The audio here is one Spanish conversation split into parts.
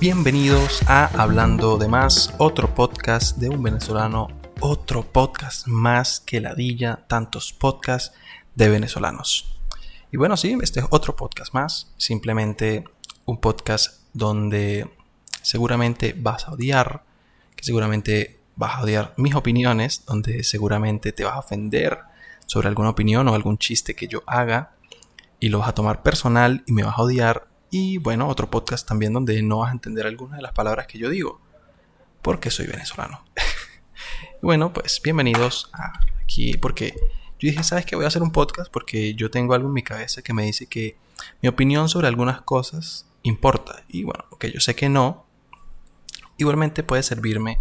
Bienvenidos a Hablando de Más, otro podcast de un venezolano, otro podcast más que ladilla, tantos podcasts de venezolanos. Y bueno, sí, este es otro podcast más, simplemente un podcast donde seguramente vas a odiar, que seguramente vas a odiar mis opiniones, donde seguramente te vas a ofender sobre alguna opinión o algún chiste que yo haga y lo vas a tomar personal y me vas a odiar y bueno, otro podcast también donde no vas a entender algunas de las palabras que yo digo. Porque soy venezolano. bueno, pues bienvenidos aquí. Porque yo dije, ¿sabes qué? Voy a hacer un podcast porque yo tengo algo en mi cabeza que me dice que mi opinión sobre algunas cosas importa. Y bueno, que yo sé que no. Igualmente puede servirme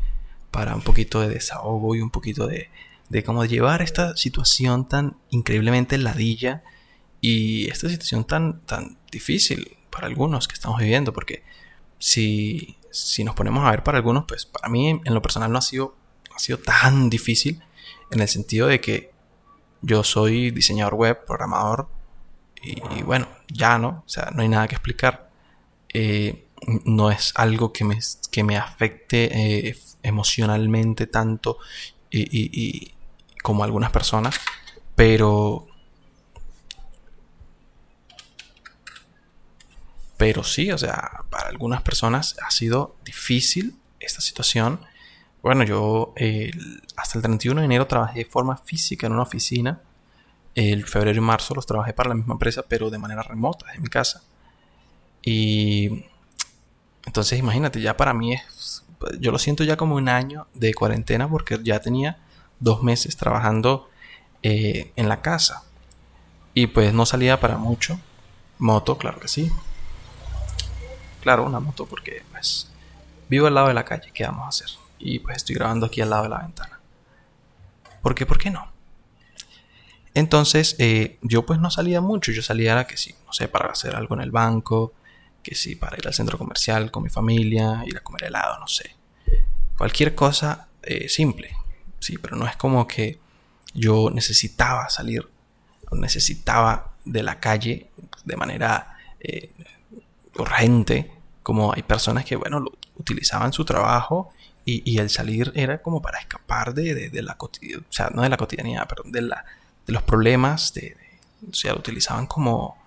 para un poquito de desahogo y un poquito de, de cómo llevar esta situación tan increíblemente ladilla y esta situación tan, tan difícil para algunos que estamos viviendo, porque si, si nos ponemos a ver para algunos, pues para mí en lo personal no ha sido, ha sido tan difícil en el sentido de que yo soy diseñador web, programador, y, bueno, ya no, o sea, no hay nada que explicar. Eh, no es algo que me, que me afecte eh, emocionalmente tanto y, como algunas personas, pero Pero sí, o sea, para algunas personas ha sido difícil esta situación. Bueno, yo hasta el 31 de enero trabajé de forma física en una oficina. El febrero y marzo los trabajé para la misma empresa, pero de manera remota, en mi casa. Y entonces imagínate, ya para mí es, yo lo siento ya como un año de cuarentena porque ya tenía dos meses trabajando eh, en la casa. Y pues no salía para mucho. Moto, claro que sí claro, una moto porque pues vivo al lado de la calle, ¿qué vamos a hacer? Y pues estoy grabando aquí al lado de la ventana. ¿Por qué? ¿Por qué no? Entonces eh, yo pues no salía mucho, yo salía que sí, no sé, para hacer algo en el banco, que sí, para ir al centro comercial con mi familia, ir a comer helado, no sé. Cualquier cosa eh, simple, sí, pero no es como que yo necesitaba salir, necesitaba de la calle de manera eh, urgente, como hay personas que, bueno, utilizaban su trabajo y, el salir era como para escapar de, la cotidianidad, o sea, no de la cotidianidad, perdón, de, la, de los problemas, de, o sea, lo utilizaban como,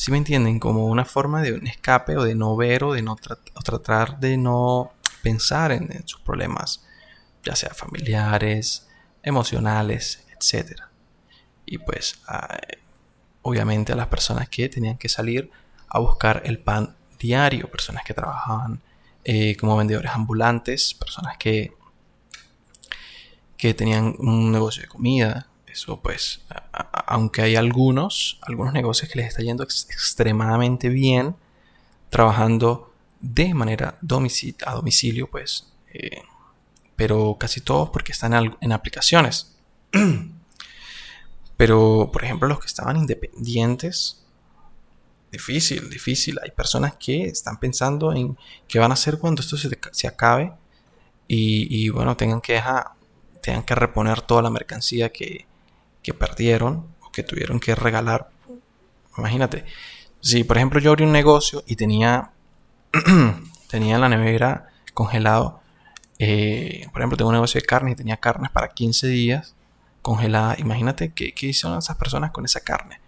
si me entienden, como una forma de un escape o de no ver o de no tratar de no pensar en, sus problemas, ya sea familiares, emocionales, etc. Y pues, obviamente a las personas que tenían que salir a buscar el pan diario, personas que trabajaban eh, como vendedores ambulantes, personas que, que tenían un negocio de comida. Eso pues, aunque hay algunos, algunos negocios que les está yendo extremadamente bien, trabajando de manera a domicilio, pues, eh, pero casi todos porque están en aplicaciones. pero, por ejemplo, los que estaban independientes, difícil, difícil. Hay personas que están pensando en qué van a hacer cuando esto se, acabe y, bueno, tengan que, dejar, tengan que reponer toda la mercancía que, que perdieron o que tuvieron que regalar. Imagínate, si por ejemplo yo abrí un negocio y tenía, tenía en la nevera congelado, eh, por ejemplo tengo un negocio de carne y tenía carnes para 15 días congelada, imagínate qué, qué hicieron esas personas con esa carne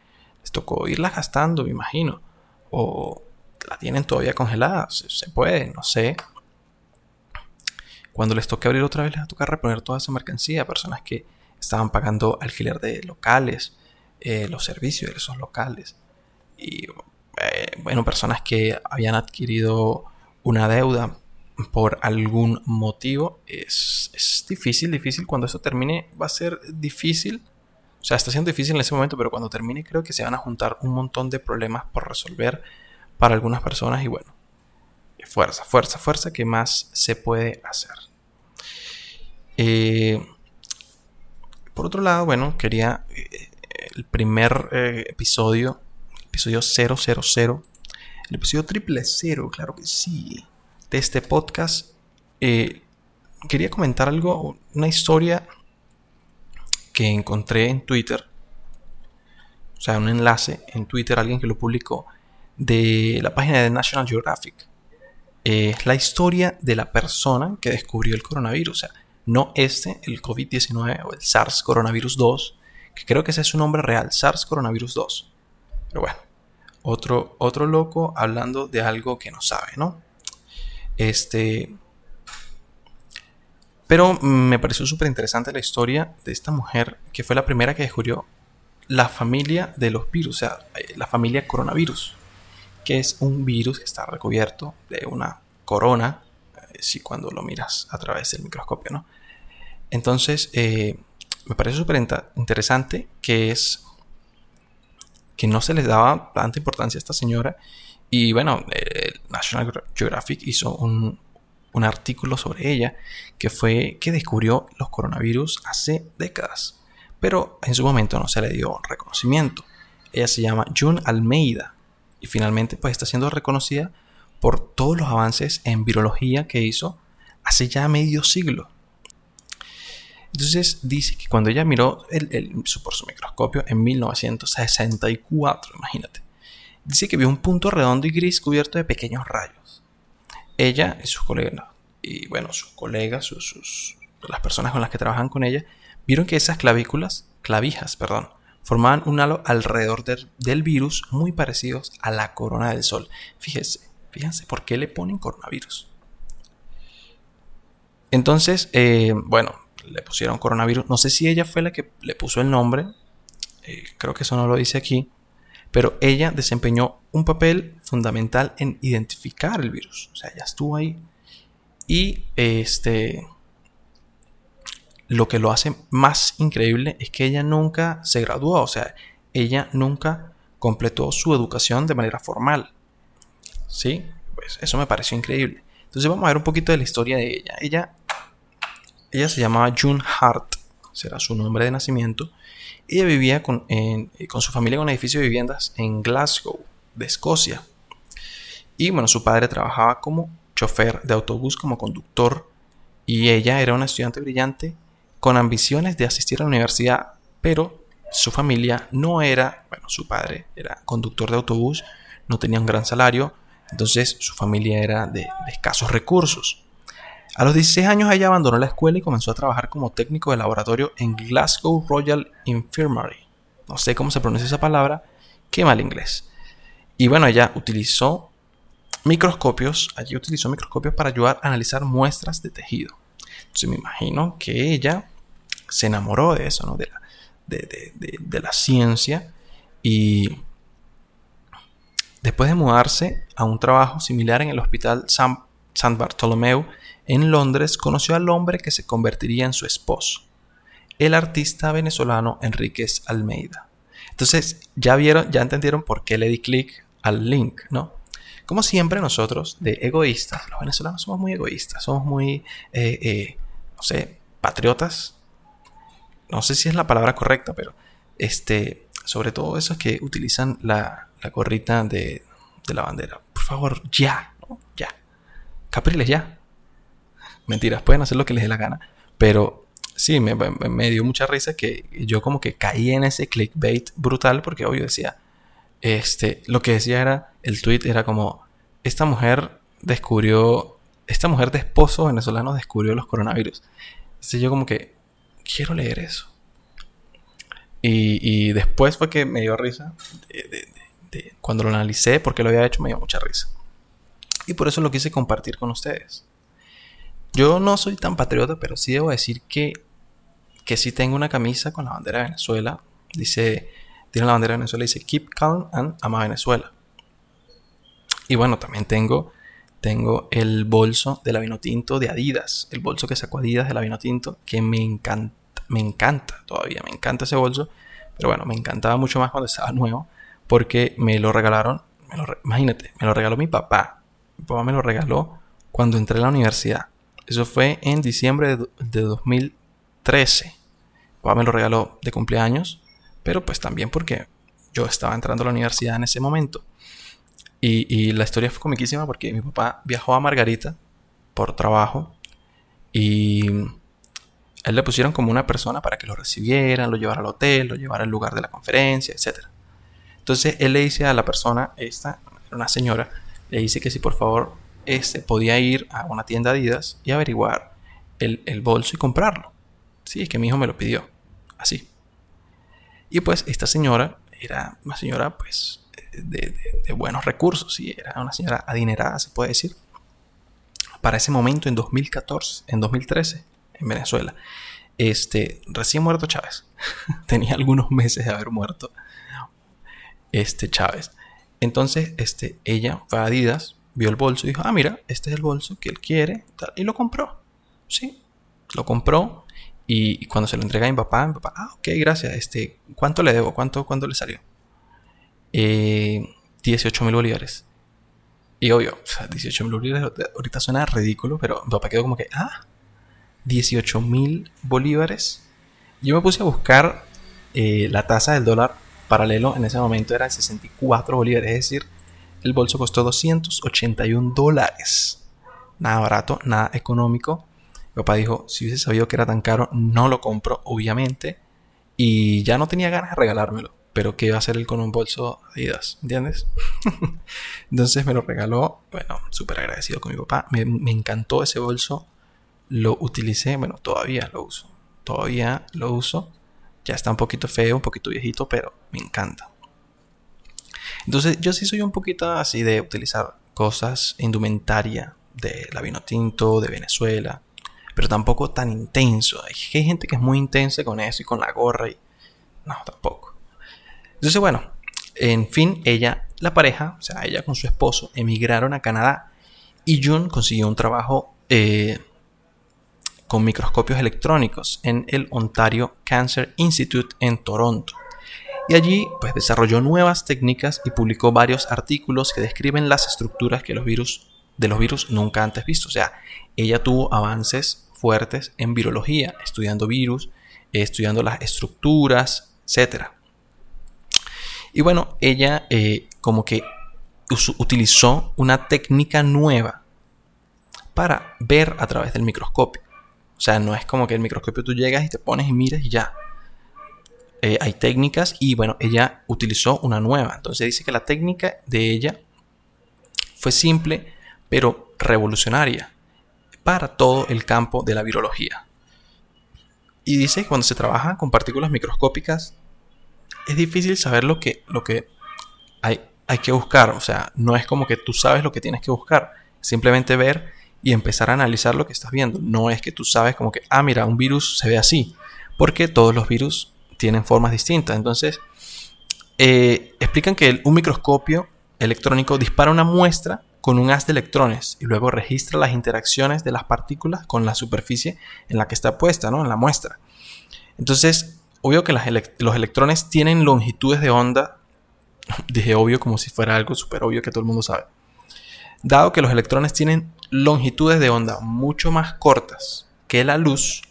les tocó irlas gastando, me imagino. O la tienen todavía congelada, se, puede, no sé. Cuando les toque abrir otra vez, les va a tocar reponer toda esa mercancía. Personas que estaban pagando alquiler de locales, eh, los servicios de esos locales. Y eh, bueno, personas que habían adquirido una deuda por algún motivo. Es, es difícil, difícil. Cuando esto termine, va a ser difícil o sea, está siendo difícil en ese momento, pero cuando termine creo que se van a juntar un montón de problemas por resolver para algunas personas y bueno, fuerza, fuerza, fuerza, ¿qué más se puede hacer? Eh, por otro lado, bueno, quería eh, el primer eh, episodio, episodio 000, el episodio triple cero, claro que sí, de este podcast. quería comentar algo, una historia que encontré en Twitter, o sea, un enlace en Twitter, alguien que lo publicó, de la página de National Geographic. Es la historia de la persona que descubrió el coronavirus. O sea, no este, el COVID-19 o el SARS coronavirus 2, que creo que ese es su nombre real, SARS coronavirus 2. Pero bueno, otro, otro loco hablando de algo que no sabe, ¿no? Este. Pero me pareció súper interesante la historia de esta mujer que fue la primera que descubrió la familia de los virus, o sea, eh, la familia coronavirus, que es un virus que está recubierto de una corona, si cuando lo miras a través del microscopio, ¿no? Entonces, eh, me parece súper interesante que es que no se les daba tanta importancia a esta señora. Y bueno, National Geographic hizo un, un artículo sobre ella que fue que descubrió los coronavirus hace décadas pero en su momento no se le dio reconocimiento. Ella se llama June Almeida y finalmente pues está siendo reconocida por todos los avances en virología que hizo hace ya medio siglo. Entonces dice que cuando ella miró el, su, por su microscopio en 1964, imagínate, dice que vio un punto redondo y gris cubierto de pequeños rayos. Ella y sus colegas, y bueno, sus colegas, sus, las personas con las que trabajan con ella, vieron que esas clavículas, clavijas, perdón, formaban un halo alrededor del virus muy parecidos a la corona del sol. Fíjense, fíjense, ¿por qué le ponen coronavirus? Entonces, eh, bueno, le pusieron coronavirus. No sé si ella fue la que le puso el nombre. Eh, creo que eso no lo dice aquí. Pero ella desempeñó un papel fundamental en identificar el virus. O sea, ella estuvo ahí. Y este lo que lo hace más increíble es que ella nunca se graduó, o sea, ella nunca completó su educación de manera formal. ¿Sí? Pues eso me pareció increíble. Entonces vamos a ver un poquito de la historia de ella. Ella, ella se llamaba June Hart, será su nombre de nacimiento. Ella vivía con, con su familia en un edificio de viviendas en Glasgow, de Escocia. Y bueno, su padre trabajaba como chofer de autobús, como conductor. Y ella era una estudiante brillante con ambiciones de asistir a la universidad, pero su familia no era, bueno, su padre era conductor de autobús, no tenía un gran salario, entonces su familia era de, escasos recursos. A los 16 años ella abandonó la escuela y comenzó a trabajar como técnico de laboratorio en Glasgow Royal Infirmary. No sé cómo se pronuncia esa palabra, qué mal inglés. Y bueno, ella utilizó microscopios, allí utilizó microscopios para ayudar a analizar muestras de tejido. Entonces me imagino que ella se enamoró de eso, ¿no? De la, de, la ciencia y después de mudarse a un trabajo similar en el Hospital San, San Bartolomeu en Londres, conoció al hombre que se convertiría en su esposo, el artista venezolano Enríquez Almeida. Entonces, ya vieron, ya entendieron por qué le di clic al link, ¿no? Como siempre nosotros, de egoístas, los venezolanos somos muy egoístas, somos muy, eh, eh, no sé, patriotas, no sé si es la palabra correcta, pero este, sobre todo esos que utilizan la, la gorrita de, la bandera. Por favor, ya, ya. Capriles, ya. Mentiras, pueden hacer lo que les dé la gana. Pero sí, me, me, dio mucha risa que yo como que caí en ese clickbait brutal porque obvio decía, este, lo que decía era, el tweet era como, esta mujer descubrió, esta mujer de esposo venezolano descubrió los coronavirus. Entonces yo como que, quiero leer eso. Y, después fue que me dio risa. Cuando lo analicé, porque lo había hecho, me dio mucha risa. Y por eso lo quise compartir con ustedes. Yo no soy tan patriota, pero sí debo decir que, que sí tengo una camisa con la bandera de Venezuela. Dice, tiene la bandera de Venezuela, dice Keep Calm and Ama Venezuela. Y bueno, también tengo, tengo el bolso de la vino tinto de Adidas. El bolso que sacó Adidas de la vino tinto, que me encanta me encanta todavía, me encanta ese bolso. Pero bueno, me encantaba mucho más cuando estaba nuevo. Porque me lo regalaron, imagínate, me lo regaló mi papá. Mi papá me lo regaló cuando entré a la universidad. Eso fue en diciembre de, 2013. Mi papá me lo regaló de cumpleaños. Pero pues también porque yo estaba entrando a la universidad en ese momento. Y, y, la historia fue comiquísima porque mi papá viajó a Margarita por trabajo y él le pusieron como una persona para que lo recibieran, lo llevara al hotel, lo llevara al lugar de la conferencia, etc. Entonces él le dice a la persona, esta, una señora, le dice que si por favor este, podía ir a una tienda Adidas y averiguar el, el bolso y comprarlo. Sí, es que mi hijo me lo pidió. Así. Y pues esta señora era una señora pues de, buenos recursos, y era una señora adinerada, se puede decir. Para ese momento, en 2014, en 2013, en Venezuela, este, recién muerto Chávez, tenía algunos meses de haber muerto este Chávez. Entonces, este, ella fue a Adidas, vio el bolso y dijo, ah, mira, este es el bolso que él quiere, y lo compró. Sí, lo compró y, cuando se lo entrega a mi papá, mi papá, ah, ok, gracias, este, ¿cuánto le debo? ¿Cuánto, cuánto le salió? eh, 18 mil bolívares. Y obvio, o sea, 18 mil bolívares ahorita suena ridículo, pero mi papá quedó como que, ah, 18 mil bolívares. Yo me puse a buscar eh, la tasa del dólar paralelo, en ese momento era 64 bolívares, es decir, el bolso costó 281 dólares. Nada barato, nada económico. Mi papá dijo, si hubiese sabido que era tan caro, no lo compro, obviamente. Y ya no tenía ganas de regalármelo pero ¿qué iba a hacer él con un bolso Adidas? ¿Entiendes? Entonces me lo regaló, bueno, súper agradecido con mi papá. Me, encantó ese bolso, lo utilicé, bueno, todavía lo uso, todavía lo uso. Ya está un poquito feo, un poquito viejito, pero me encanta. Entonces yo sí soy un poquito así de utilizar cosas, indumentaria de la vino tinto, de Venezuela, pero tampoco tan intenso. Hay, gente que es muy intensa con eso y con la gorra y... No, tampoco. Entonces, bueno, en fin, ella, la pareja, o sea, ella con su esposo, emigraron a Canadá y Jun consiguió un trabajo eh, con microscopios electrónicos en el Ontario Cancer Institute en Toronto. Y allí pues desarrolló nuevas técnicas y publicó varios artículos que describen las estructuras que los virus de los virus nunca antes vistos. O sea, ella tuvo avances fuertes en virología, estudiando virus, estudiando las estructuras, etcétera. Y bueno, ella eh, como que utilizó una técnica nueva para ver a través del microscopio. O sea, no es como que el microscopio tú llegas y te pones y miras y ya. Eh, hay técnicas y bueno, ella utilizó una nueva. Entonces dice que la técnica de ella fue simple pero revolucionaria para todo el campo de la virología. Y dice que cuando se trabaja con partículas microscópicas es difícil saber lo que, lo que hay, hay que buscar. O sea, no es como que tú sabes lo que tienes que buscar. Simplemente ver y empezar a analizar lo que estás viendo. No es que tú sabes como que, ah, mira, un virus se ve así. Porque todos los virus tienen formas distintas. Entonces, eh, explican que un microscopio electrónico dispara una muestra con un haz de electrones y luego registra las interacciones de las partículas con la superficie en la que está puesta, ¿no? En la muestra. Entonces, obvio que los electrones tienen longitudes de onda, dije obvio como si fuera algo súper obvio que todo el mundo sabe. Dado que los electrones tienen longitudes de onda mucho más cortas que la luz,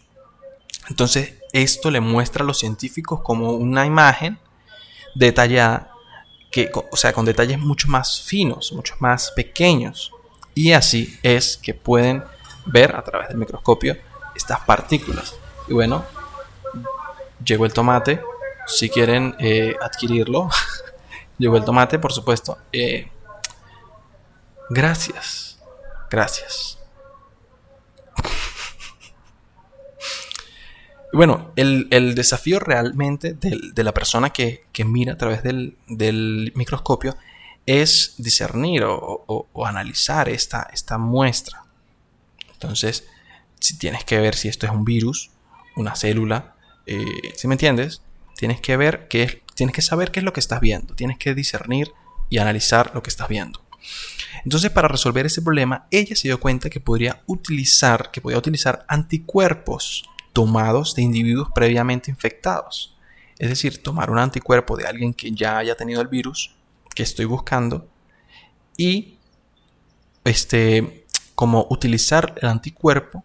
entonces esto le muestra a los científicos como una imagen detallada, que, o sea, con detalles mucho más finos, mucho más pequeños. Y así es que pueden ver a través del microscopio estas partículas. Y bueno, llegó el tomate. Si quieren eh, adquirirlo, llegó el tomate, por supuesto. Eh, gracias, gracias. bueno, el, desafío realmente de, la persona que, mira a través del, microscopio es discernir o, analizar esta, esta muestra. Entonces, si tienes que ver si esto es un virus, una célula, eh, si me entiendes, tienes que ver qué tienes que saber qué es lo que estás viendo, tienes que discernir y analizar lo que estás viendo. Entonces, para resolver ese problema, ella se dio cuenta que podría utilizar, que podía utilizar anticuerpos tomados de individuos previamente infectados. Es decir, tomar un anticuerpo de alguien que ya haya tenido el virus que estoy buscando y este como utilizar el anticuerpo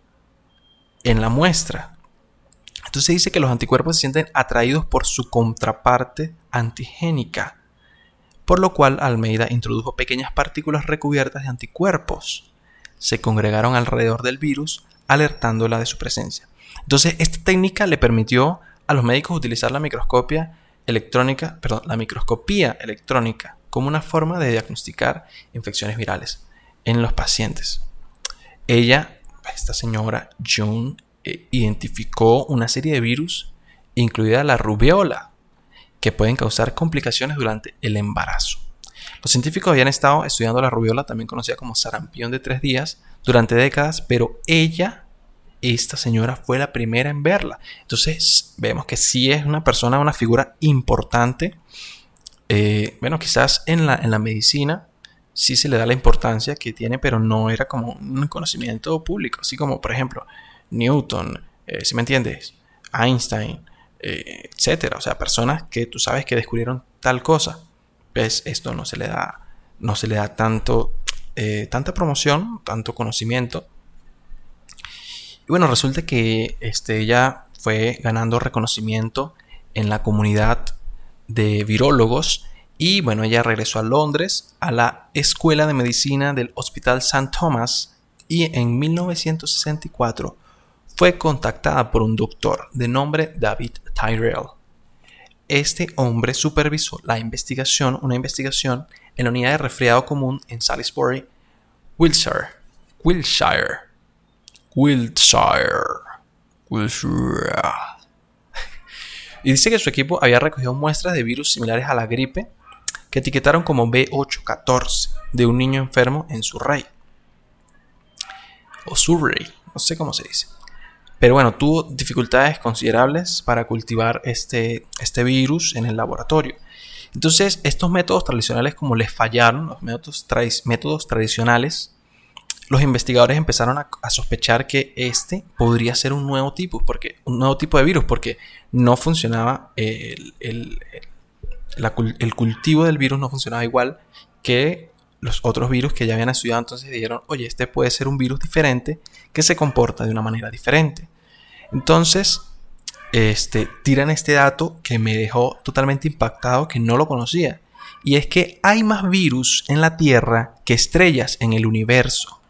en la muestra entonces dice que los anticuerpos se sienten atraídos por su contraparte antigénica, por lo cual Almeida introdujo pequeñas partículas recubiertas de anticuerpos. Se congregaron alrededor del virus, alertándola de su presencia. Entonces, esta técnica le permitió a los médicos utilizar la microscopia electrónica, perdón, la microscopía electrónica como una forma de diagnosticar infecciones virales en los pacientes. Ella, esta señora June, eh, identificó una serie de virus, incluida la rubiola, que pueden causar complicaciones durante el embarazo. Los científicos habían estado estudiando la rubiola, también conocida como sarampión de tres días, durante décadas, pero ella, esta señora, fue la primera en verla. Entonces vemos que sí es una persona, una figura importante. Eh, bueno, quizás en la, en la medicina sí se le da la importancia que tiene, pero no era como un conocimiento público, así como por ejemplo Newton, eh, si me entiendes, Einstein, eh, etcétera. O sea, personas que tú sabes que descubrieron tal cosa. Pues esto no se le da, no se le da tanto, eh, tanta promoción, tanto conocimiento. Y bueno, resulta que este, ella fue ganando reconocimiento en la comunidad de virólogos y bueno, ella regresó a Londres a la Escuela de Medicina del Hospital St. Thomas y en 1964 fue contactada por un doctor de nombre David Tyrell. Este hombre supervisó la investigación, una investigación en la unidad de resfriado común en Salisbury, Wiltshire. Wiltshire. Wiltshire. Wiltshire. Y dice que su equipo había recogido muestras de virus similares a la gripe que etiquetaron como B814 de un niño enfermo en Surrey. O Surrey, no sé cómo se dice. Pero bueno, tuvo dificultades considerables para cultivar este, este virus en el laboratorio. Entonces, estos métodos tradicionales, como les fallaron, los métodos, métodos tradicionales, los investigadores empezaron a, sospechar que este podría ser un nuevo tipo, porque, un nuevo tipo de virus, porque no funcionaba el, el, el cultivo del virus no funcionaba igual que los otros virus que ya habían estudiado, entonces dijeron, oye, este puede ser un virus diferente que se comporta de una manera diferente. Entonces, este, tiran este dato que me dejó totalmente impactado, que no lo conocía. Y es que hay más virus en la Tierra que estrellas en el universo.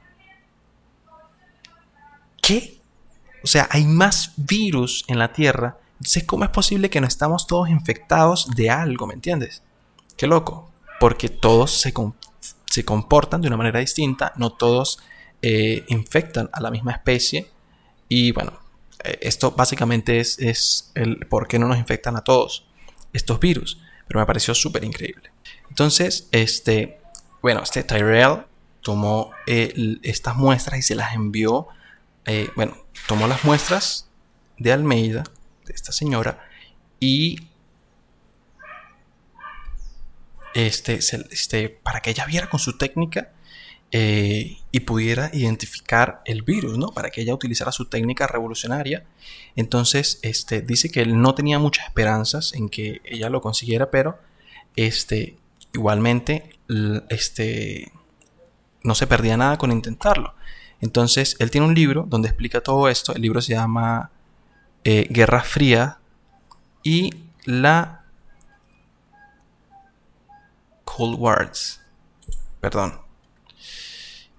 ¿Qué? O sea, hay más virus en la Tierra. Entonces, ¿cómo es posible que no estamos todos infectados de algo? ¿Me entiendes? Qué loco. Porque todos se, se comportan de una manera distinta, no todos eh, infectan a la misma especie. Y bueno, eh, esto básicamente es, el por qué no nos infectan a todos estos virus. Pero me pareció súper increíble. Entonces, este, bueno, este Tyrell tomó eh, estas muestras y se las envió. bueno, tomó las muestras de Almeida, de esta señora, y este, este, para que ella viera con su técnica eh, y pudiera identificar el virus, ¿no? Para que ella utilizara su técnica revolucionaria. Entonces, este, dice que él no tenía muchas esperanzas en que ella lo consiguiera, pero este, igualmente, este, no se perdía nada con intentarlo. Entonces, él tiene un libro donde explica todo esto. El libro se llama eh, Guerra Fría y la Cold Wars. Perdón.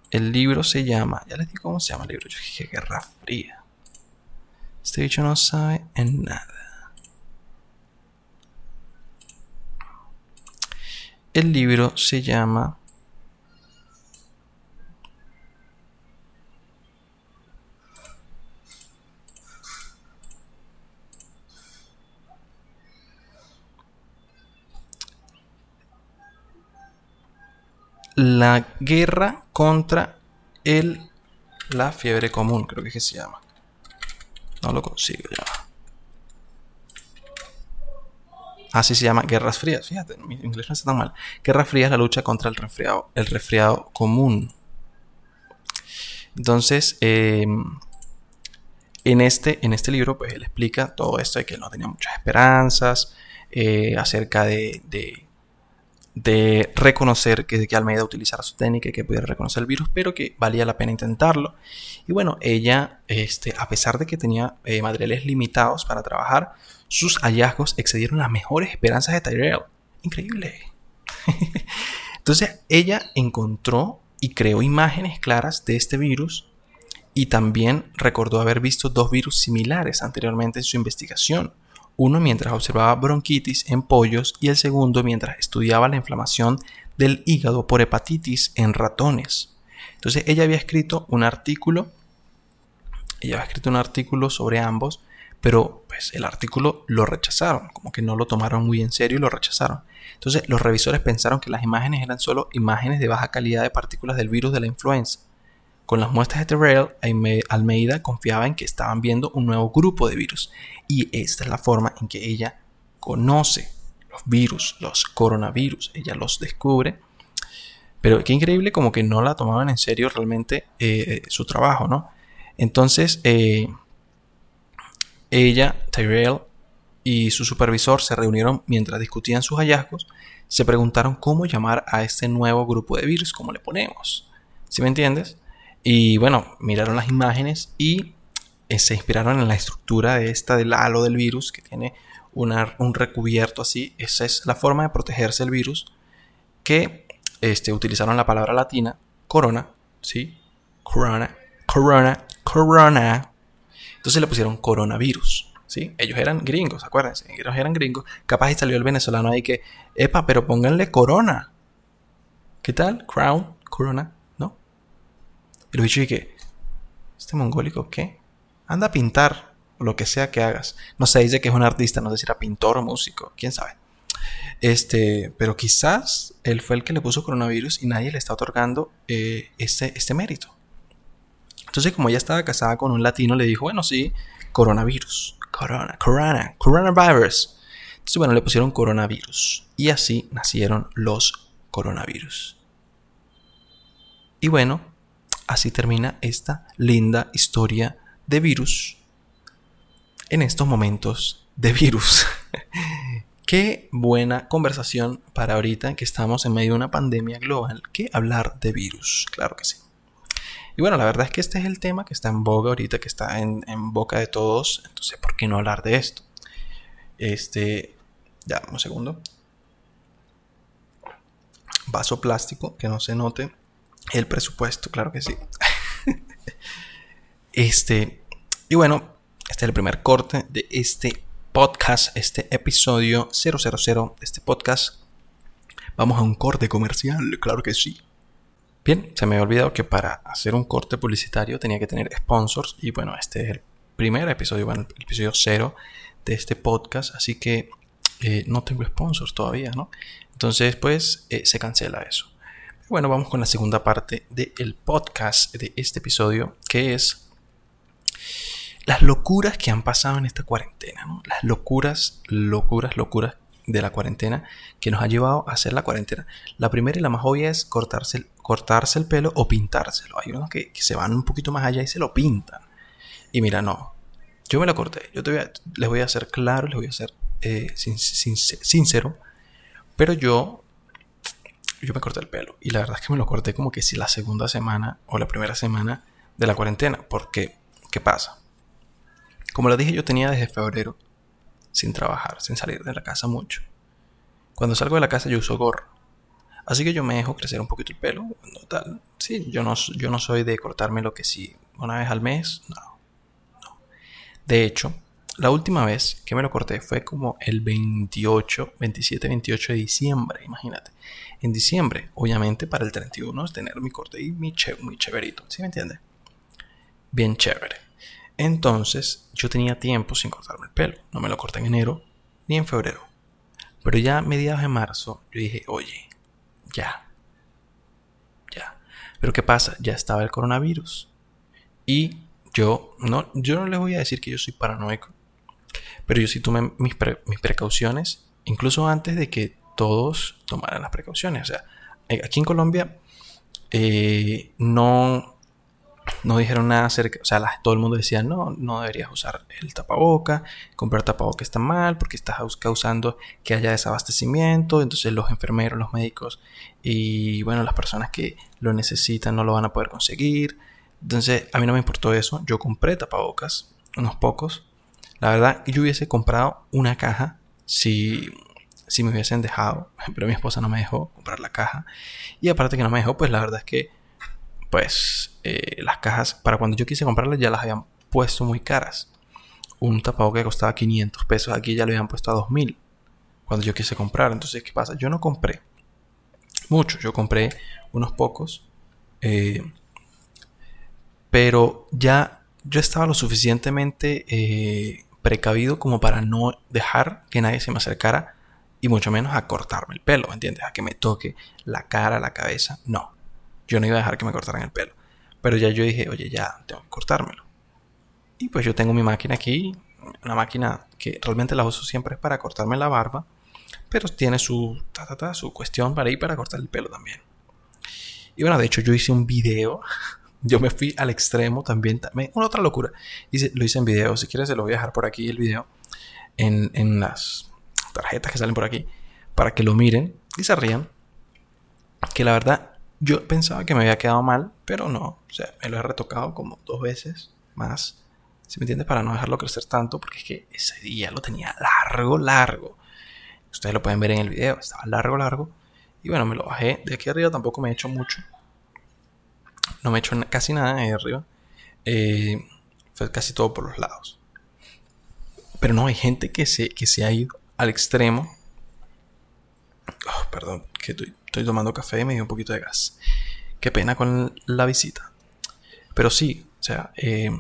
El libro se llama. Ya les digo cómo se llama el libro. Yo dije Guerra Fría. Este bicho no sabe en nada. El libro se llama la guerra contra el, la fiebre común, creo que, es que se llama. No lo consigo ya. Así se llama Guerras Frías. Fíjate, mi inglés no está tan mal. Guerra Fría es la lucha contra el resfriado, el resfriado común. Entonces, em, en, este, en este libro, pues él explica todo esto de que él no tenía muchas esperanzas eh, acerca de reconocer que, que, Almeida utilizara su técnica y que pudiera reconocer el virus, pero que valía la pena intentarlo. Y bueno, ella, este, a pesar de que tenía eh, materiales limitados para trabajar, sus hallazgos excedieron las mejores esperanzas de Tyrell. Increíble. Entonces, ella encontró y creó imágenes claras de este virus y también recordó haber visto dos virus similares anteriormente en su investigación, uno mientras observaba bronquitis en pollos y el segundo mientras estudiaba la inflamación del hígado por hepatitis en ratones. Entonces ella había escrito un artículo, ella había escrito un artículo sobre ambos, pero pues el artículo lo rechazaron, como que no lo tomaron muy en serio y lo rechazaron. Entonces los revisores pensaron que las imágenes eran solo imágenes de baja calidad de partículas del virus de la influenza. Con las muestras de Terrell, Almeida confiaba en que estaban viendo un nuevo grupo de virus y esta es la forma en que ella conoce los virus, los coronavirus, ella los descubre. Pero qué increíble como que no la tomaban en serio realmente eh, su trabajo, ¿no? Entonces, eh, ella, Tyrell y su supervisor se reunieron mientras discutían sus hallazgos. Se preguntaron cómo llamar a este nuevo grupo de virus, cómo le ponemos. ¿Sí me entiendes? Y bueno, miraron las imágenes y eh, se inspiraron en la estructura de esta del halo del virus, que tiene un recubierto así. Esa es la forma de protegerse del virus. Que este, utilizaron la palabra latina, corona, ¿sí? Corona, corona, corona. Entonces le pusieron coronavirus. ¿sí? Ellos eran gringos, acuérdense. Ellos eran gringos. Capaz y salió el venezolano ahí que, epa, pero pónganle corona. ¿Qué tal? Crown, corona. Y lo dicho y que, ¿este mongólico qué? Anda a pintar, o lo que sea que hagas. No se dice que es un artista, no sé si era pintor o músico, quién sabe. Este, pero quizás él fue el que le puso coronavirus y nadie le está otorgando este, este mérito. Entonces, como ella estaba casada con un latino, le dijo, bueno, sí, coronavirus, corona, corona, coronavirus. Entonces, bueno, le pusieron coronavirus. Y así nacieron los coronavirus. Y bueno, así termina esta linda historia de virus en estos momentos de virus. Qué buena conversación para ahorita que estamos en medio de una pandemia global que hablar de virus. Claro que sí. Y bueno, la verdad es que este es el tema que está en boga ahorita, que está en, boca de todos. Entonces, ¿por qué no hablar de esto? Este, ya, un segundo. Vaso plástico, que no se note. El presupuesto, claro que sí. este, y bueno, este es el primer corte de este podcast, este episodio 000 de este podcast. Vamos a un corte comercial, claro que sí. Bien, se me había olvidado que para hacer un corte publicitario tenía que tener sponsors y bueno, este es el primer episodio, bueno, el episodio cero de este podcast, así que eh, no tengo sponsors todavía, ¿no? Entonces, pues eh, se cancela eso. Bueno, vamos con la segunda parte del podcast de este episodio, que es las locuras que han pasado en esta cuarentena, ¿no? Las locuras, locuras, locuras de la cuarentena que nos ha llevado a hacer la cuarentena. La primera y la más obvia es cortarse, cortarse el pelo o pintárselo. Hay unos que, se van un poquito más allá y se lo pintan. Y mira, no. Yo me lo corté. Yo voy a, les voy a hacer claro, les voy a hacer eh, sincero. Pero yo, yo me corté el pelo. Y la verdad es que me lo corté como que si la segunda semana o la primera semana de la cuarentena. Porque, ¿qué pasa? Como lo dije, yo tenía desde febrero sin trabajar, sin salir de la casa mucho. Cuando salgo de la casa yo uso gorro. Así que yo me dejo crecer un poquito el pelo. No, tal. Sí, yo no, yo no soy de cortarme lo que sí una vez al mes. No, no. De hecho, la última vez que me lo corté fue como el 28, 27, 28 de diciembre, imagínate. En diciembre, obviamente, para el 31 es tener mi corte y mi, che, mi. ¿Sí me entiende? Bien chévere. Entonces yo tenía tiempo sin cortarme el pelo. No me lo corté en enero ni en febrero. Pero ya a mediados de marzo yo dije, oye, ya. Ya. Pero ¿qué pasa? Ya estaba el coronavirus. Y yo no, yo no les voy a decir que yo soy paranoico. Pero yo sí tomé mis, mis precauciones. Incluso antes de que todos tomaran las precauciones. O sea, aquí en Colombia eh, no no dijeron nada acerca, o sea, todo el mundo decía, no, no deberías usar el tapaboca, comprar tapaboca está mal porque estás causando que haya desabastecimiento, entonces los enfermeros, los médicos y bueno, las personas que lo necesitan no lo van a poder conseguir. Entonces, a mí no me importó eso, yo compré tapabocas, unos pocos. La verdad, yo hubiese comprado una caja si, si me hubiesen dejado, pero mi esposa no me dejó comprar la caja. Y aparte que no me dejó, pues la verdad es que pues eh, las cajas, para cuando yo quise comprarlas, ya las habían puesto muy caras. Un tapabocas que costaba 500 pesos, aquí ya lo habían puesto a 2000 cuando yo quise comprar. Entonces, ¿qué pasa? Yo no compré mucho, yo compré unos pocos, eh, pero ya yo estaba lo suficientemente eh, precavido como para no dejar que nadie se me acercara y mucho menos a cortarme el pelo, ¿entiendes? A que me toque la cara, la cabeza. No, yo no iba a dejar que me cortaran el pelo. Pero ya yo dije, oye, ya tengo que cortármelo. Y pues yo tengo mi máquina aquí, una máquina que realmente la uso siempre es para cortarme la barba, pero tiene su, su cuestión para ir para cortar el pelo también. Y bueno, de hecho yo hice un video, yo me fui al extremo también, también una otra locura. Hice, lo hice en video, si quieres se lo voy a dejar por aquí el video, en, en las tarjetas que salen por aquí, para que lo miren y se rían. Que la verdad, yo pensaba que me había quedado mal, pero no. O sea, me lo he retocado como dos veces más. Si me entiendes? Para no dejarlo crecer tanto, porque es que ese día lo tenía largo, largo. Ustedes lo pueden ver en el video, estaba largo, largo. Y bueno, me lo bajé. De aquí arriba tampoco me he hecho mucho. No me he hecho casi nada de arriba. Eh, fue casi todo por los lados. Pero no, hay gente que se, que se ha ido al extremo. Oh, perdón, que estoy, tomando café y me dio un poquito de gas. Qué pena con la visita. Pero sí, o sea, eh,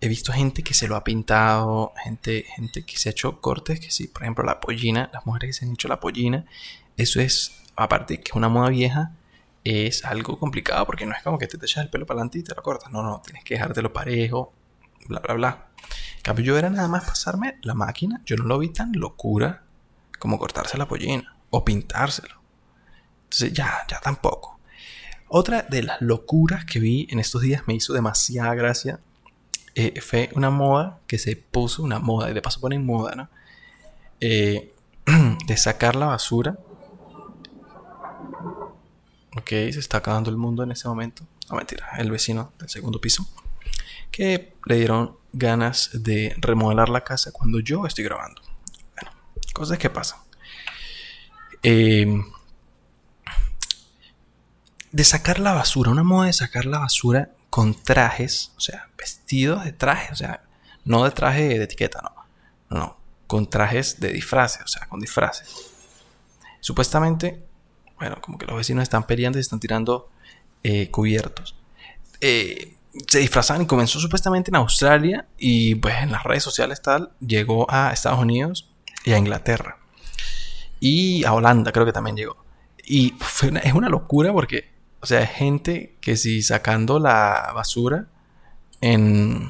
he visto gente que se lo ha pintado, gente, gente que se ha hecho cortes, que sí, por ejemplo, la pollina, las mujeres que se han hecho la pollina, eso es, aparte que es una moda vieja, es algo complicado porque no es como que te, te echas el pelo para adelante y te lo cortas. No, no, tienes que dejártelo parejo, bla, bla, bla. En cambio, yo era nada más pasarme la máquina, yo no lo vi tan locura como cortarse la pollina o pintárselo. Entonces, ya, ya tampoco. Otra de las locuras que vi en estos días me hizo demasiada gracia eh, fue una moda que se puso, una moda, y de paso ponen moda, ¿no? Eh, de sacar la basura. Ok, se está acabando el mundo en ese momento. No mentira, el vecino del segundo piso. Que le dieron ganas de remodelar la casa cuando yo estoy grabando. Bueno, cosas que pasan. Eh, de sacar la basura, una moda de sacar la basura con trajes, o sea, vestidos de traje, o sea, no de traje de etiqueta, no, no, con trajes de disfraces, o sea, con disfraces. Supuestamente, bueno, como que los vecinos están peleando y están tirando eh, cubiertos. Eh, se disfrazaban y comenzó supuestamente en Australia y pues en las redes sociales tal, llegó a Estados Unidos y a Inglaterra. Y a Holanda creo que también llegó. Y es una locura porque o sea, gente que si sacando la basura en.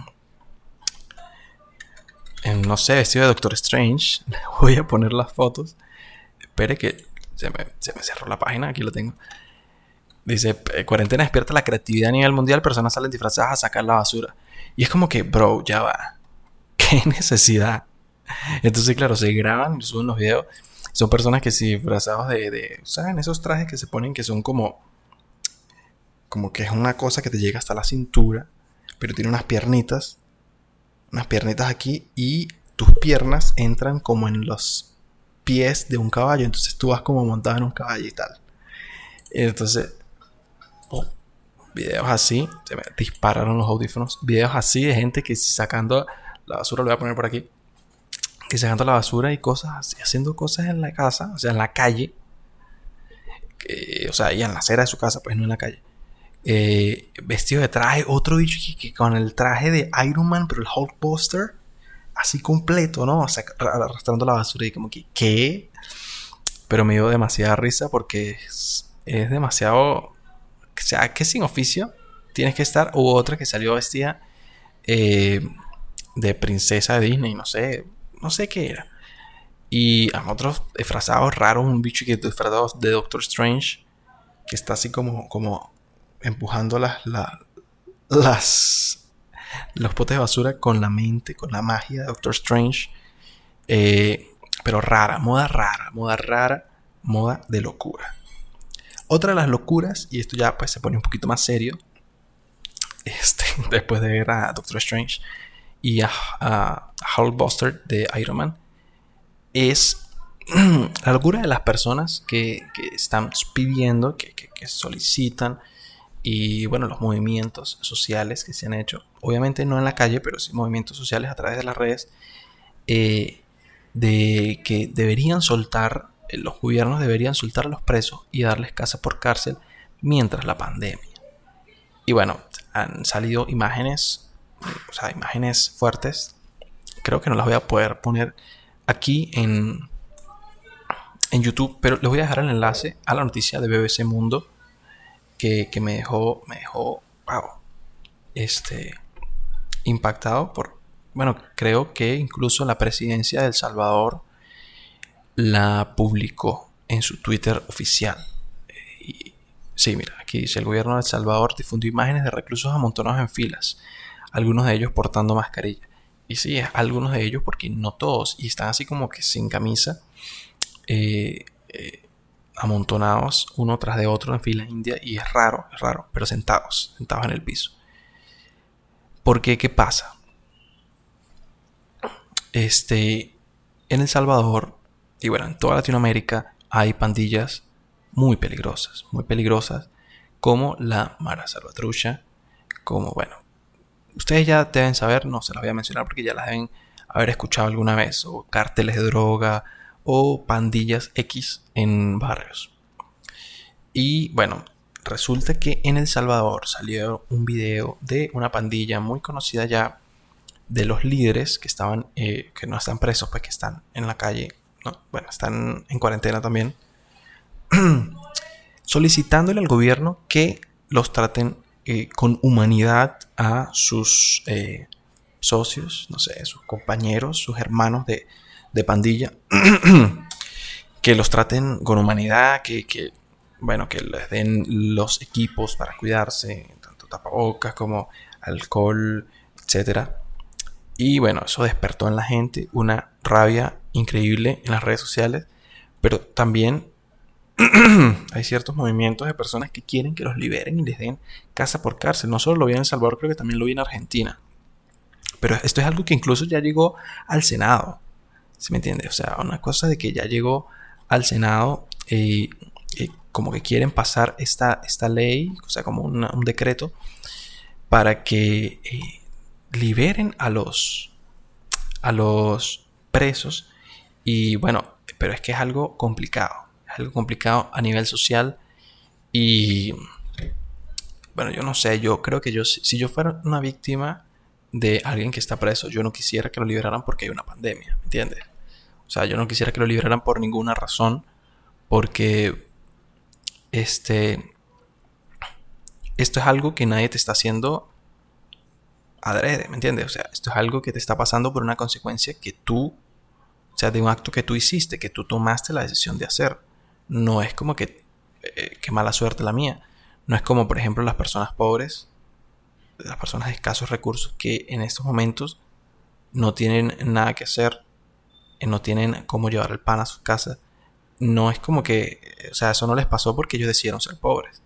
En, no sé, vestido de Doctor Strange. Voy a poner las fotos. Espere que se me, cerró la página. Aquí lo tengo. Dice: eh, Cuarentena despierta la creatividad a nivel mundial. Personas salen disfrazadas a sacar la basura. Y es como que, bro, ya va. ¿Qué necesidad? Entonces, claro, se graban suben los videos. Son personas que si disfrazados de, de. ¿Saben? Esos trajes que se ponen que son como como que es una cosa que te llega hasta la cintura, pero tiene unas piernitas, unas piernitas aquí y tus piernas entran como en los pies de un caballo, entonces tú vas como montado en un caballo y tal. Entonces, oh, videos así, se me dispararon los audífonos, videos así de gente que sacando la basura, lo voy a poner por aquí, que sacando la basura y cosas haciendo cosas en la casa, o sea, en la calle, o sea, y en la acera de su casa, pues no en la calle eh, vestido de traje, otro bicho que, con el traje de Iron Man, pero el Hulkbuster, así completo, ¿no? O sea, arrastrando la basura y como que, ¿qué? Pero me dio demasiada risa porque es, demasiado, o sea, que sin oficio tienes que estar, u otra que salió vestida eh, de princesa de Disney, no sé, no sé qué era. Y a otros disfrazados raros, un bicho que disfrazado de Doctor Strange, que está así como, como empujando las, las, los potes de basura con la mente, con la magia de Doctor Strange. Eh, pero rara, moda rara, moda rara, moda de locura. Otra de las locuras, y esto ya pues se pone un poquito más serio, este, después de ver a Doctor Strange y a, a, Hulkbuster de Iron Man, es la locura de las personas que, están pidiendo, que, que solicitan y bueno, los movimientos sociales que se han hecho, obviamente no en la calle, pero sí movimientos sociales a través de las redes, eh, de que deberían soltar, los gobiernos deberían soltar a los presos y darles casa por cárcel mientras la pandemia. Y bueno, han salido imágenes, o sea, imágenes fuertes. Creo que no las voy a poder poner aquí en, en YouTube, pero les voy a dejar el enlace a la noticia de BBC Mundo que, me dejó, me dejó, wow, este, impactado por, bueno, creo que incluso la presidencia de El Salvador la publicó en su Twitter oficial. Y, sí, mira, aquí dice, el gobierno de El Salvador difundió imágenes de reclusos amontonados en filas, algunos de ellos portando mascarilla. Y sí, algunos de ellos porque no todos, y están así como que sin camisa. Eh, eh, amontonados uno tras de otro en fila india y es raro, es raro, pero sentados, sentados en el piso. ¿Por qué? ¿Qué pasa? Este, en El Salvador y bueno, en toda Latinoamérica hay pandillas muy peligrosas, muy peligrosas, como la Mara Salvatrucha, como bueno, ustedes ya deben saber, no se las voy a mencionar porque ya las deben haber escuchado alguna vez, o cárteles de droga, o pandillas X en barrios. Y bueno, resulta que en El Salvador salió un video de una pandilla muy conocida ya de los líderes que estaban, eh, que no están presos, pues que están en la calle, bueno, están en cuarentena también, solicitándole al gobierno que los traten eh, con humanidad a sus eh, socios, no sé, sus compañeros, sus hermanos de, de pandilla, que los traten con humanidad, que, bueno, que les den los equipos para cuidarse, tanto tapabocas como alcohol, etc. Y bueno, eso despertó en la gente una rabia increíble en las redes sociales, pero también hay ciertos movimientos de personas que quieren que los liberen y les den casa por cárcel. No solo lo vi en El Salvador, creo que también lo vi en Argentina. Pero esto es algo que incluso ya llegó al Senado. ¿Se me entiende? O sea, una cosa de que ya llegó al Senado eh, eh, como que quieren pasar esta, esta ley, o sea, como un decreto, para que eh, liberen a los, a los presos. Y bueno, pero es que es algo complicado, es algo complicado a nivel social y bueno, yo no sé, yo creo que yo, si yo fuera una víctima de alguien que está preso, yo no quisiera que lo liberaran porque hay una pandemia, ¿me entiendes? O sea, yo no quisiera que lo liberaran por ninguna razón. Porque este. Esto es algo que nadie te está haciendo adrede, ¿me entiendes? O sea, esto es algo que te está pasando por una consecuencia que tú, o sea, de un acto que tú hiciste, que tú tomaste la decisión de hacer. No es como que, eh, qué mala suerte la mía. No es como, por ejemplo, las personas pobres, las personas de escasos recursos, que en estos momentos no tienen nada que hacer no tienen cómo llevar el pan a su casa, no es como que, o sea, eso no les pasó porque ellos decidieron ser pobres.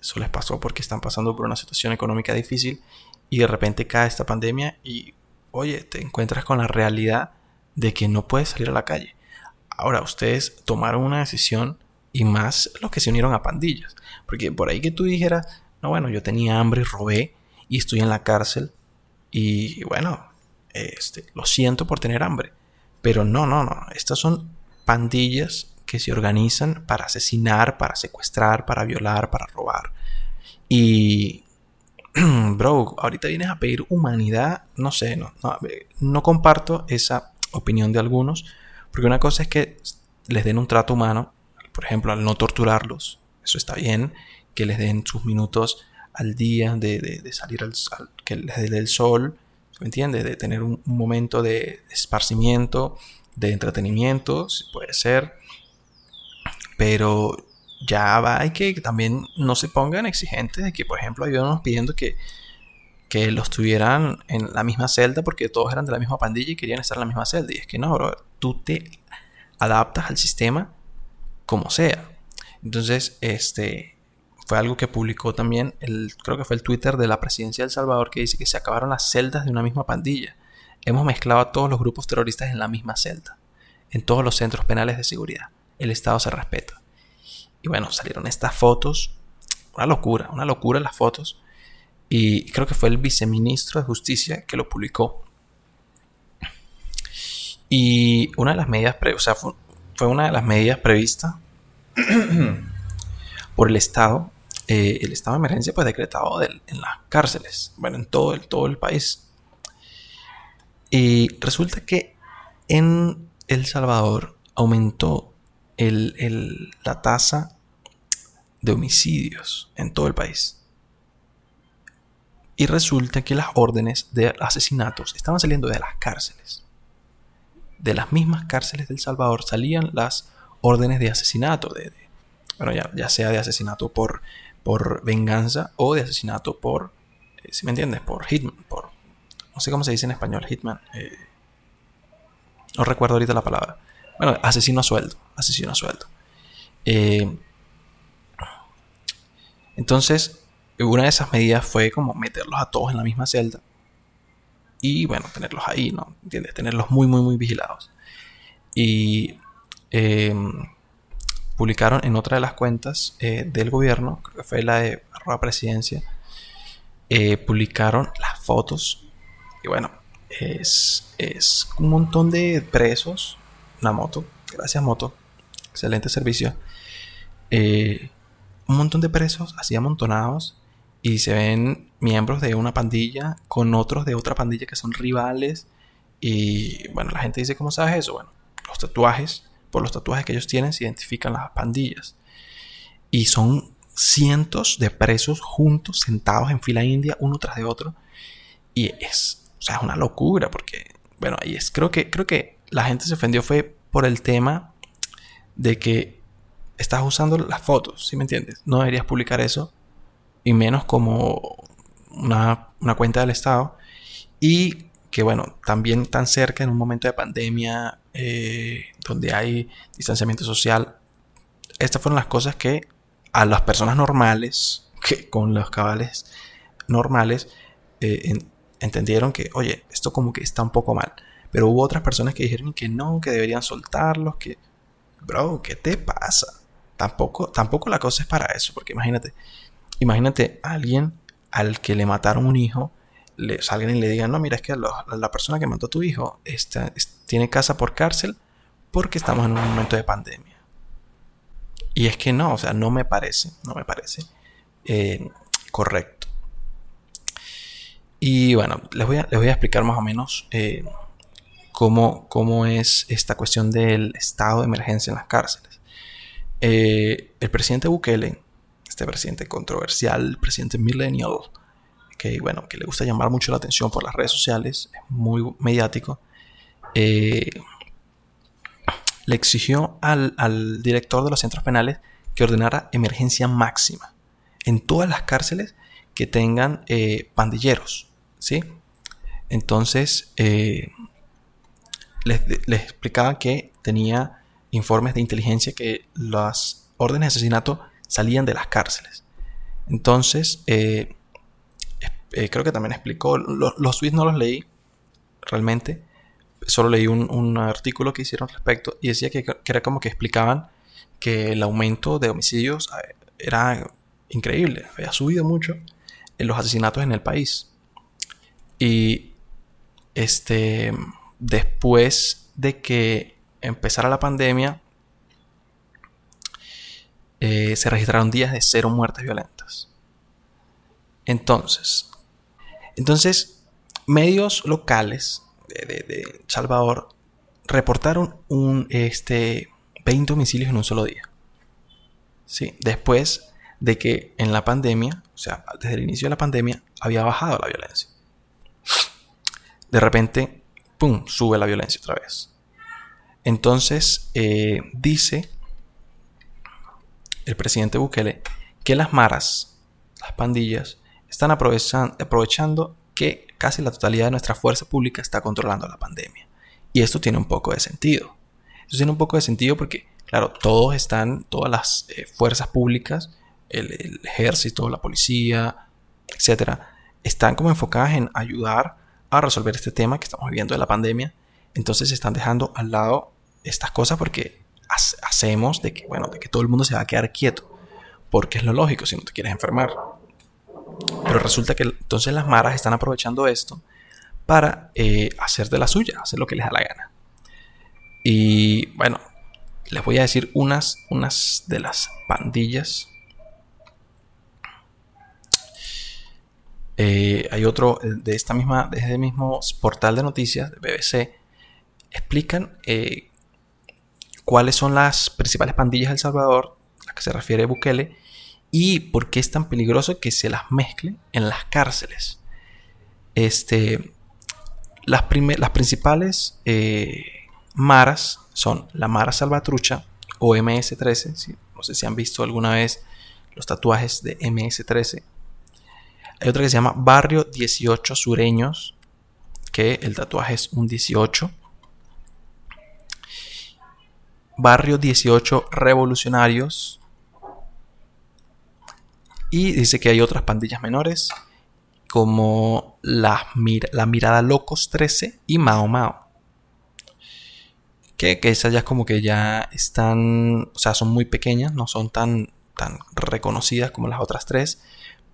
Eso les pasó porque están pasando por una situación económica difícil y de repente cae esta pandemia y, oye, te encuentras con la realidad de que no puedes salir a la calle. Ahora, ustedes tomaron una decisión y más los que se unieron a pandillas. Porque por ahí que tú dijeras, no, bueno, yo tenía hambre, robé y estoy en la cárcel y bueno, este, lo siento por tener hambre. Pero no, no, no. Estas son pandillas que se organizan para asesinar, para secuestrar, para violar, para robar. Y, bro, ahorita vienes a pedir humanidad. No sé, no, no, comparto esa opinión de algunos. Porque una cosa es que les den un trato humano, por ejemplo, al no torturarlos. Eso está bien. Que les den sus minutos al día de, salir al, que les dé el sol, ¿me entiendes? De tener un, momento de esparcimiento, de entretenimiento, si puede ser. Pero ya va, hay que también no se pongan exigentes de que, por ejemplo, ayúdanos pidiendo que, que los tuvieran en la misma celda porque todos eran de la misma pandilla y querían estar en la misma celda. Y es que no, bro, tú te adaptas al sistema como sea. Entonces, este, fue algo que publicó también, el, creo que fue el Twitter de la presidencia de El Salvador, que dice que se acabaron las celdas de una misma pandilla. Hemos mezclado a todos los grupos terroristas en la misma celda, en todos los centros penales de seguridad. El Estado se respeta. Y bueno, salieron estas fotos una locura, una locura las fotos. Y creo que fue el viceministro de Justicia que lo publicó. Y una de las medidas, o sea, fue, una de las medidas previstas por el Estado, eh, el estado de emergencia pues decretado en las cárceles, bueno, en todo el, todo el país. Y resulta que en El Salvador aumentó la tasa de homicidios en todo el país. Y resulta que las órdenes de asesinatos estaban saliendo de las cárceles. De las mismas cárceles del Salvador salían las órdenes de asesinato. De, bueno, ya, sea de asesinato por, por venganza o de asesinato por, eh, si me entiendes, por hitman, por, no sé cómo se dice en español, hitman. Eh, no recuerdo ahorita la palabra. Bueno, asesino a sueldo. Asesino a sueldo. Eh, entonces, una de esas medidas fue como meterlos a todos en la misma celda. Y bueno, tenerlos ahí, ¿no? ¿Entiendes? Tenerlos muy, muy, muy vigilados. Y em, publicaron en otra de las cuentas eh, del gobierno, creo que fue la de la presidencia, eh, publicaron las fotos. Y bueno, es, es un montón de presos una moto. Gracias, moto. Excelente servicio. Eh, un montón de presos así amontonados y se ven miembros de una pandilla con otros de otra pandilla que son rivales. Y bueno, la gente dice, ¿cómo sabes eso? Bueno, los tatuajes, por los tatuajes que ellos tienen, se identifican las pandillas. Y son cientos de presos juntos, sentados en fila india, uno tras de otro. Y es, o sea, es una locura porque, bueno, ahí es, creo que, creo que la gente se ofendió fue por el tema de que estás usando las fotos, ¿sí me entiendes? No deberías publicar eso, y menos como una, cuenta del Estado. Y que bueno, también tan cerca en un momento de pandemia, eh, donde hay distanciamiento social, estas fueron las cosas que a las personas normales, que con los cabales normales, eh, entendieron que, oye, esto como que está un poco mal. Pero hubo otras personas que dijeron que no, que deberían soltarlos, que... Bro, ¿qué te pasa? Tampoco, tampoco la cosa es para eso, porque imagínate, imagínate a alguien al que le mataron un hijo, le salgan y le digan, no, mira, es que la, persona que mató a tu hijo tiene casa por cárcel porque estamos en un momento de pandemia. Y es que no, o sea, no me parece, no me parece eh, correcto. Y bueno, les voy a, les voy a explicar más o menos eh, cómo, es esta cuestión del estado de emergencia en las cárceles. Eh, el presidente Bukele, este presidente controversial, presidente millennial, que bueno, que le gusta llamar mucho la atención por las redes sociales, es muy mediático, eh, le exigió al, director de los centros penales que ordenara emergencia máxima en todas las cárceles que tengan eh, pandilleros, ¿sí? Entonces, les, explicaba que tenía informes de inteligencia que las órdenes de asesinato salían de las cárceles. Entonces, eh, eh, creo que también explicó, los tweets no los leí realmente, solo leí un, artículo que hicieron al respecto y decía que, era como que explicaban que el aumento de homicidios eh, era increíble, había subido mucho en los asesinatos en el país. Y este después de que empezara la pandemia, eh, se registraron días de cero muertes violentas. Entonces, entonces medios locales de, Salvador reportaron un, este, 20 homicidios en un solo día. Sí, después de que en la pandemia, o sea, desde el inicio de la pandemia, había bajado la violencia. De repente, ¡pum!, sube la violencia otra vez. Entonces, eh, dice el presidente Bukele que las maras, las pandillas, están aprovechando que casi la totalidad de nuestra fuerza pública está controlando la pandemia. Y esto tiene un poco de sentido. Esto tiene un poco de sentido porque, claro, todos están, todas las eh, fuerzas públicas, el, el, ejército, la policía, etcétera, están como enfocadas en ayudar a resolver este tema que estamos viviendo de la pandemia. Entonces se están dejando al lado estas cosas porque hacemos de que, bueno, de que todo el mundo se va a quedar quieto. porque es lo lógico si no te quieres enfermar. Pero resulta que entonces las maras están aprovechando esto para eh, hacer de la suya, hacer lo que les da la gana. Y bueno, les voy a decir unas, unas de las pandillas. Eh, hay otro eh, de esta misma, desde el mismo portal de noticias, de BBC, explican cuáles son las principales pandillas de Salvador, a las que se refiere Bukele, y por qué es tan peligroso que se las mezcle en las cárceles. Este, las, las principales eh, maras son la Mara Salvatrucha o MS-13. no sé si han visto alguna vez los tatuajes de MS-13. Hay otra que se llama Barrio 18 Sureños, que el tatuaje es un 18. Barrio 18 Revolucionarios. Y dice que hay otras pandillas menores como la, la Mirada Locos 13 y Mao Mao. Que, que, esas ya como que ya están, o sea, son muy pequeñas, no son tan, tan reconocidas como las otras tres,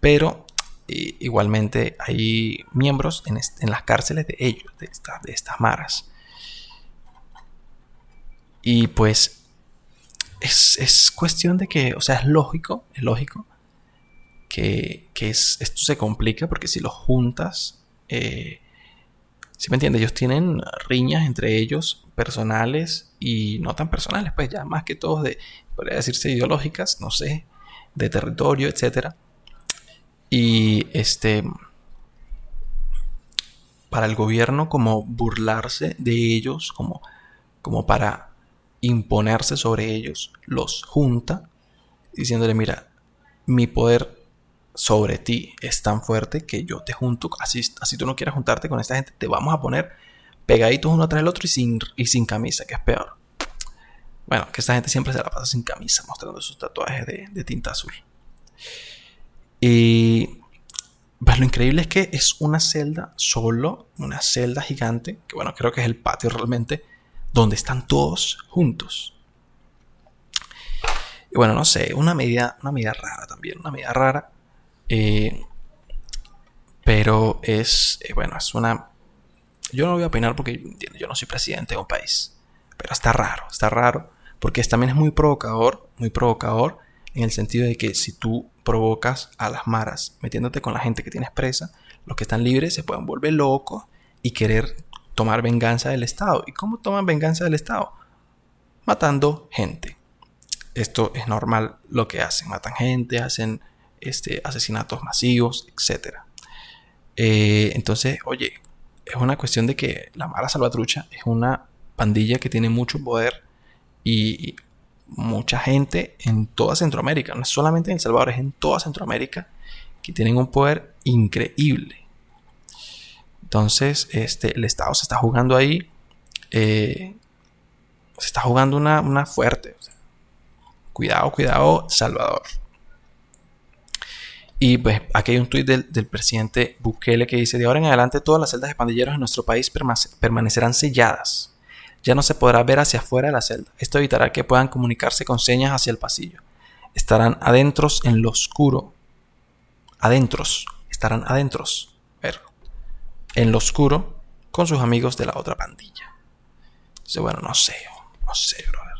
pero igualmente hay miembros en, en, las cárceles de ellos, de, de estas maras. Y pues es, es, cuestión de que, o sea, es lógico, es lógico que, es, esto se complica porque si lo juntas, eh, si me entiendes, ellos tienen riñas entre ellos personales y no tan personales, pues ya más que todos de, podría decirse ideológicas, no sé, de territorio, etc. Y este, para el gobierno como burlarse de ellos, como, como para imponerse sobre ellos, los junta, diciéndole, mira, mi poder sobre ti es tan fuerte que yo te junto, así, así tú no quieras juntarte con esta gente, te vamos a poner pegaditos uno tras el otro y sin, y sin camisa, que es peor. Bueno, que esta gente siempre se la pasa sin camisa, mostrando sus tatuajes de, tinta azul. Y pues lo increíble es que es una celda solo, una celda gigante, que bueno, creo que es el patio realmente, donde están todos juntos. Y bueno, no sé, una medida, una medida rara también, una medida rara. Eh, pero es, eh, bueno, es una... Yo no voy a opinar porque yo no soy presidente de un país. Pero está raro, está raro. Porque también es muy provocador, muy provocador en el sentido de que si tú provocas a las maras metiéndote con la gente que tienes presa, los que están libres se pueden volver locos y querer tomar venganza del Estado. ¿Y cómo toman venganza del Estado? Matando gente. Esto es normal lo que hacen. Matan gente, hacen este, asesinatos masivos, etc. Eh, entonces, oye, es una cuestión de que la Mara Salvatrucha es una pandilla que tiene mucho poder y mucha gente en toda Centroamérica, no es solamente en El Salvador, es en toda Centroamérica, que tienen un poder increíble. Entonces, este, el Estado se está jugando ahí, eh, se está jugando una, una fuerte. cuidado, cuidado, Salvador. Y pues aquí hay un tuit del, presidente Bukele que dice, de ahora en adelante todas las celdas de pandilleros en nuestro país permanecerán selladas. Ya no se podrá ver hacia afuera de la celda. Esto evitará que puedan comunicarse con señas hacia el pasillo. Estarán adentros en lo oscuro. Adentros. Estarán adentros. En lo oscuro con sus amigos de la otra pandilla. Entonces, bueno, no sé. No sé, brother.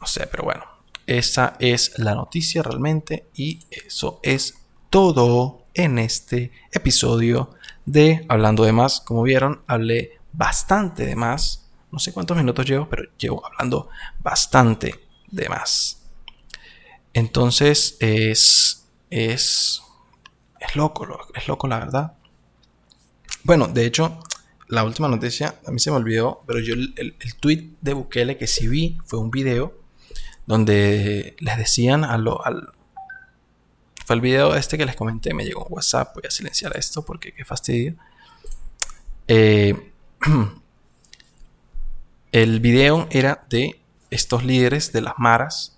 No sé, pero bueno. Esa es la noticia realmente y eso es todo en este episodio de Hablando de más. Como vieron, hablé bastante de más. No sé cuántos minutos llevo, pero llevo hablando bastante de más. Entonces es es es loco, es loco la verdad. Bueno, de hecho, la última noticia a mí se me olvidó, pero yo el, tweet de Bukele que sí vi fue un video donde les decían a lo... Al, fue el video este que les comenté, me llegó un WhatsApp, voy a silenciar esto porque qué fastidio. Eh, el video era de estos líderes de las maras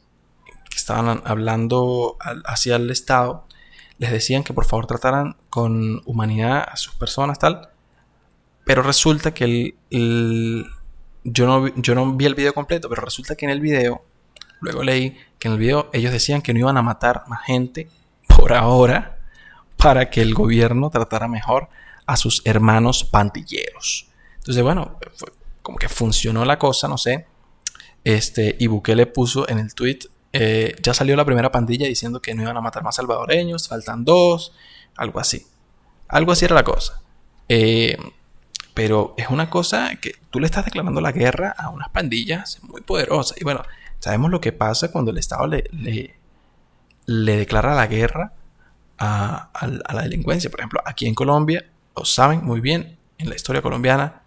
que estaban hablando hacia el Estado. Les decían que por favor trataran con humanidad a sus personas, tal. Pero resulta que el, yo, no, yo no vi el video completo, pero resulta que en el video luego leí que en el video ellos decían que no iban a matar más gente por ahora para que el gobierno tratara mejor a sus hermanos pandilleros. Entonces, bueno, como que funcionó la cosa, no sé. Este, y Bukele puso en el tweet, eh, ya salió la primera pandilla diciendo que no iban a matar más salvadoreños, faltan dos, algo así. Algo así era la cosa. Eh, pero es una cosa que tú le estás declarando la guerra a unas pandillas muy poderosas. Y bueno, sabemos lo que pasa cuando el Estado le, le, declara la guerra a, la delincuencia. Por ejemplo, aquí en Colombia lo saben muy bien, en la historia colombiana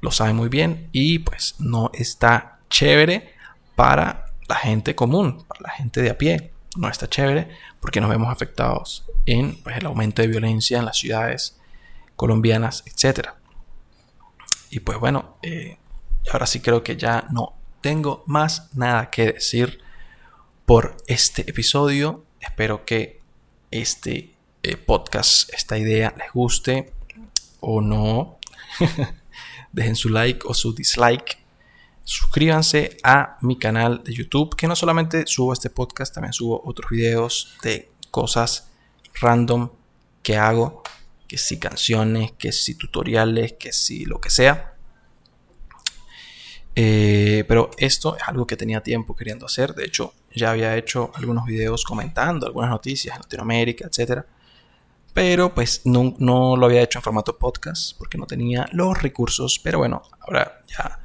lo saben muy bien y pues no está chévere para la gente común, la gente de a pie. No está chévere porque nos vemos afectados en pues, el aumento de violencia en las ciudades colombianas, etc. Y pues bueno, eh, ahora sí creo que ya no tengo más nada que decir por este episodio. Espero que este eh, podcast, esta idea les guste o no. Dejen su like o su dislike. Suscríbanse a mi canal de YouTube, que no solamente subo este podcast, también subo otros videos de cosas random que hago, que si canciones, que si tutoriales, que si lo que sea. Eh, pero esto es algo que tenía tiempo queriendo hacer. De hecho, ya había hecho algunos videos comentando algunas noticias en Latinoamérica, etc. Pero pues no, lo había hecho en formato podcast porque no tenía los recursos. Pero bueno, ahora ya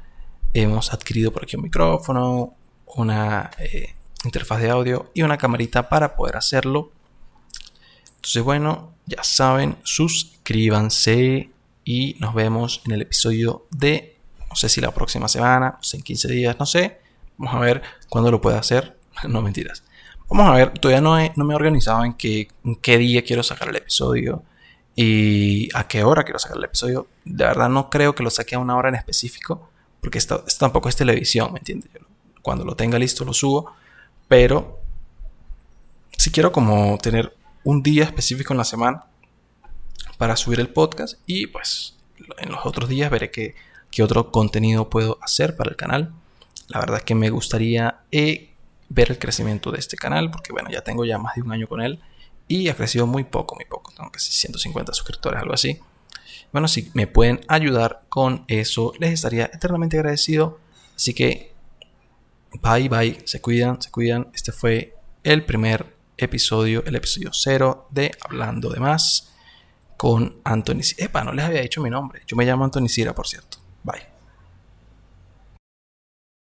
hemos adquirido por aquí un micrófono, una eh, interfaz de audio y una camarita para poder hacerlo. Entonces bueno, ya saben, suscríbanse y nos vemos en el episodio de no sé si la próxima semana, en 15 días, no sé. Vamos a ver cuándo lo pueda hacer. no mentiras. Vamos a ver, todavía no, no me he organizado en qué, qué día quiero sacar el episodio y a qué hora quiero sacar el episodio. De verdad no creo que lo saque a una hora en específico, porque esto, tampoco es televisión, ¿me entiendes? Cuando lo tenga listo lo subo, pero si quiero como tener un día específico en la semana para subir el podcast y pues en los otros días veré que qué otro contenido puedo hacer para el canal. La verdad es que me gustaría eh, ver el crecimiento de este canal, porque bueno, ya tengo ya más de un año con él y ha crecido muy poco, muy poco, tengo casi 150 suscriptores, algo así. Bueno, si me pueden ayudar con eso, les estaría eternamente agradecido. Así que, bye bye, se cuidan, se cuidan. Este fue el primer episodio, el episodio cero de Hablando de Más con Anthony. Epa, no les había dicho mi nombre. Yo me llamo Anthony Cira, por cierto. Bye.